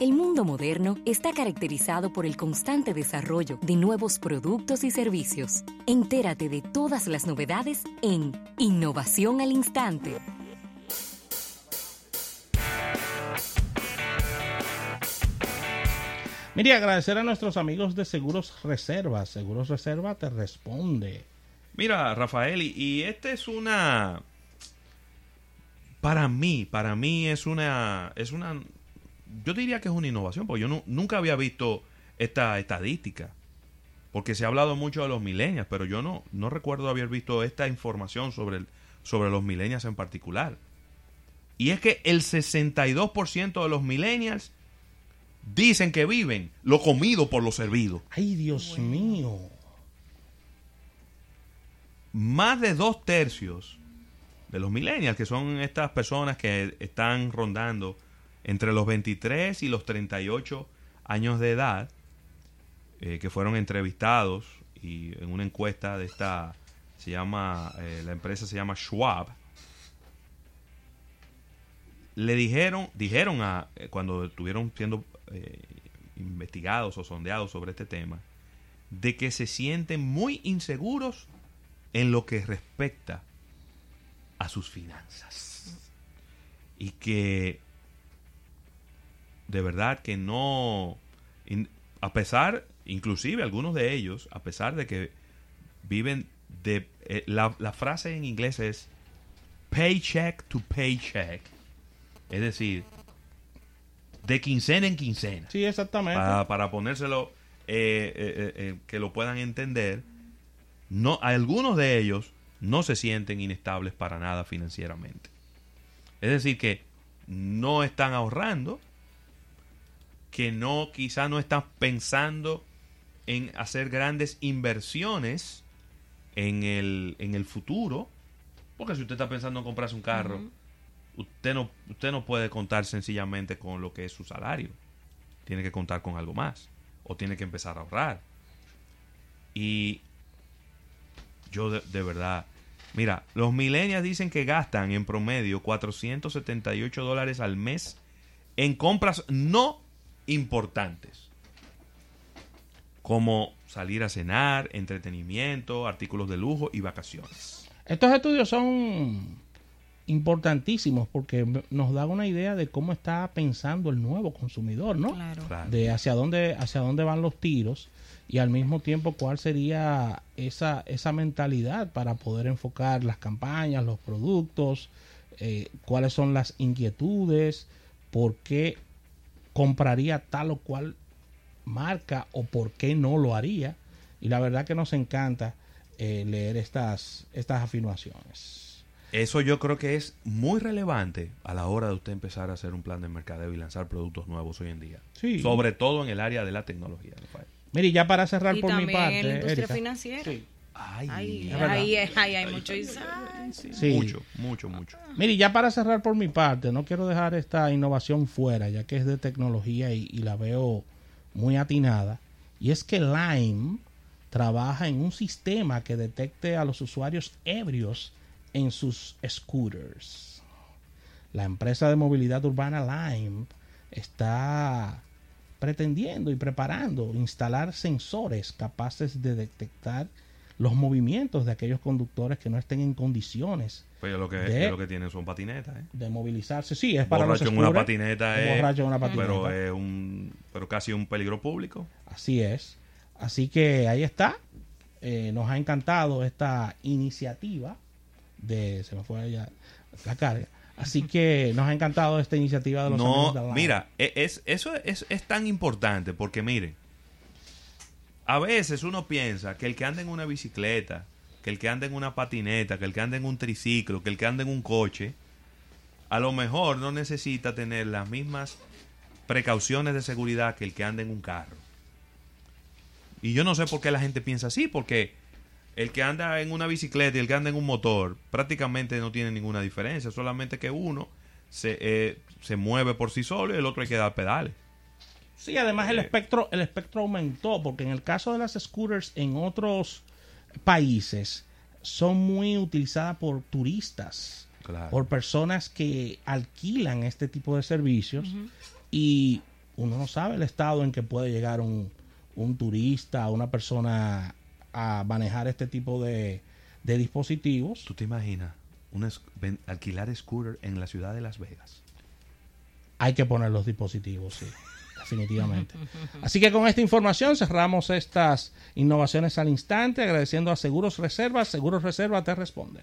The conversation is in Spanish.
El mundo moderno está caracterizado por el constante desarrollo de nuevos productos y servicios. Entérate de todas las novedades en Innovación al Instante. Mire, agradecer a nuestros amigos de Seguros Reserva. Seguros Reserva te responde. Mira, Rafael, y, y esta es una... Para mí, para mí es una... Es una yo diría que es una innovación, porque yo nunca había visto esta estadística. Porque se ha hablado mucho de los millennials, pero yo no, no recuerdo haber visto esta información sobre, el, sobre los millennials en particular. Y es que el 62% de los millennials dicen que viven lo comido por lo servido. ¡Ay, Dios mío! Más de dos tercios de los millennials, que son estas personas que están rondando entre los 23 y los 38 años de edad, eh, que fueron entrevistados y en una encuesta de esta, se llama, eh, la empresa se llama Schwab, le dijeron, dijeron a, eh, cuando estuvieron siendo investigados o sondeados sobre este tema, de que se sienten muy inseguros en lo que respecta a sus finanzas. Y que de verdad que no, a pesar, inclusive algunos de ellos, a pesar de que viven de, eh, la, frase en inglés es paycheck to paycheck, es decir, de quincena en quincena. Sí, exactamente. Para, ponérselo, eh, eh, que lo puedan entender, no, algunos de ellos no se sienten inestables para nada financieramente. Es decir, que no están ahorrando, que no, quizá no están pensando en hacer grandes inversiones en el, en el futuro. Porque si usted está pensando en comprarse un carro, usted, no, usted no puede contar sencillamente con lo que es su salario. Tiene que contar con algo más. O tiene que empezar a ahorrar. Y yo de, de verdad, mira, los millennials dicen que gastan en promedio 478 dólares al mes en compras no importantes, como salir a cenar, entretenimiento, artículos de lujo y vacaciones. Estos estudios son importantísimos porque nos dan una idea de cómo está pensando el nuevo consumidor, ¿no? Claro. De hacia dónde hacia dónde van los tiros y al mismo tiempo cuál sería esa esa mentalidad para poder enfocar las campañas, los productos, eh, cuáles son las inquietudes, por qué compraría tal o cual marca o por qué no lo haría. Y la verdad que nos encanta eh, leer estas, estas afirmaciones. Eso yo creo que es muy relevante a la hora de usted empezar a hacer un plan de mercadeo y lanzar productos nuevos hoy en día. Sobre todo en el área de la tecnología. Mire, ya para cerrar por mi parte. En la industria financiera. Sí. Ay, ahí, ahí, hay mucho Mucho, mucho, mucho. Mire, ya para cerrar por mi parte, no quiero dejar esta innovación fuera, ya que es de tecnología y, la veo muy atinada. Y es que Lime trabaja en un sistema que detecte a los usuarios ebrios en sus scooters. La empresa de movilidad urbana Lime está pretendiendo y preparando instalar sensores capaces de detectar los movimientos de aquellos conductores que no estén en condiciones. Pues lo que, lo que tienen son patinetas, ¿eh? De movilizarse. Sí, es para borracho en una patineta es, borracho en una patineta. Pero es un, pero casi un peligro público. Así es. Así que ahí está. Eh, nos ha encantado esta iniciativa de, se me fue ya la carga. Así que nos ha encantado esta iniciativa de los no, mira, e, es, eso es, es tan importante porque miren, a veces uno piensa que el que anda en una bicicleta, que el que anda en una patineta, que el que anda en un triciclo, que el que anda en un coche, a lo mejor no necesita tener las mismas precauciones de seguridad que el que anda en un carro. Y yo no sé por qué la gente piensa así, porque el que anda en una bicicleta y el que anda en un motor prácticamente no tiene ninguna diferencia, solamente que uno se, eh, se mueve por sí solo y el otro hay que dar pedales. Sí, además el espectro, el espectro aumentó, porque en el caso de las scooters en otros países son muy utilizadas por turistas, por personas que alquilan este tipo de servicios y uno no sabe el estado en que puede llegar un, un turista, una persona a manejar este tipo de, de dispositivos. ¿Tú te imaginas un alquilar scooter en la ciudad de Las Vegas? Hay que poner los dispositivos, sí, definitivamente. Así que con esta información cerramos estas innovaciones al instante, agradeciendo a Seguros Reservas. Seguros Reservas te responde.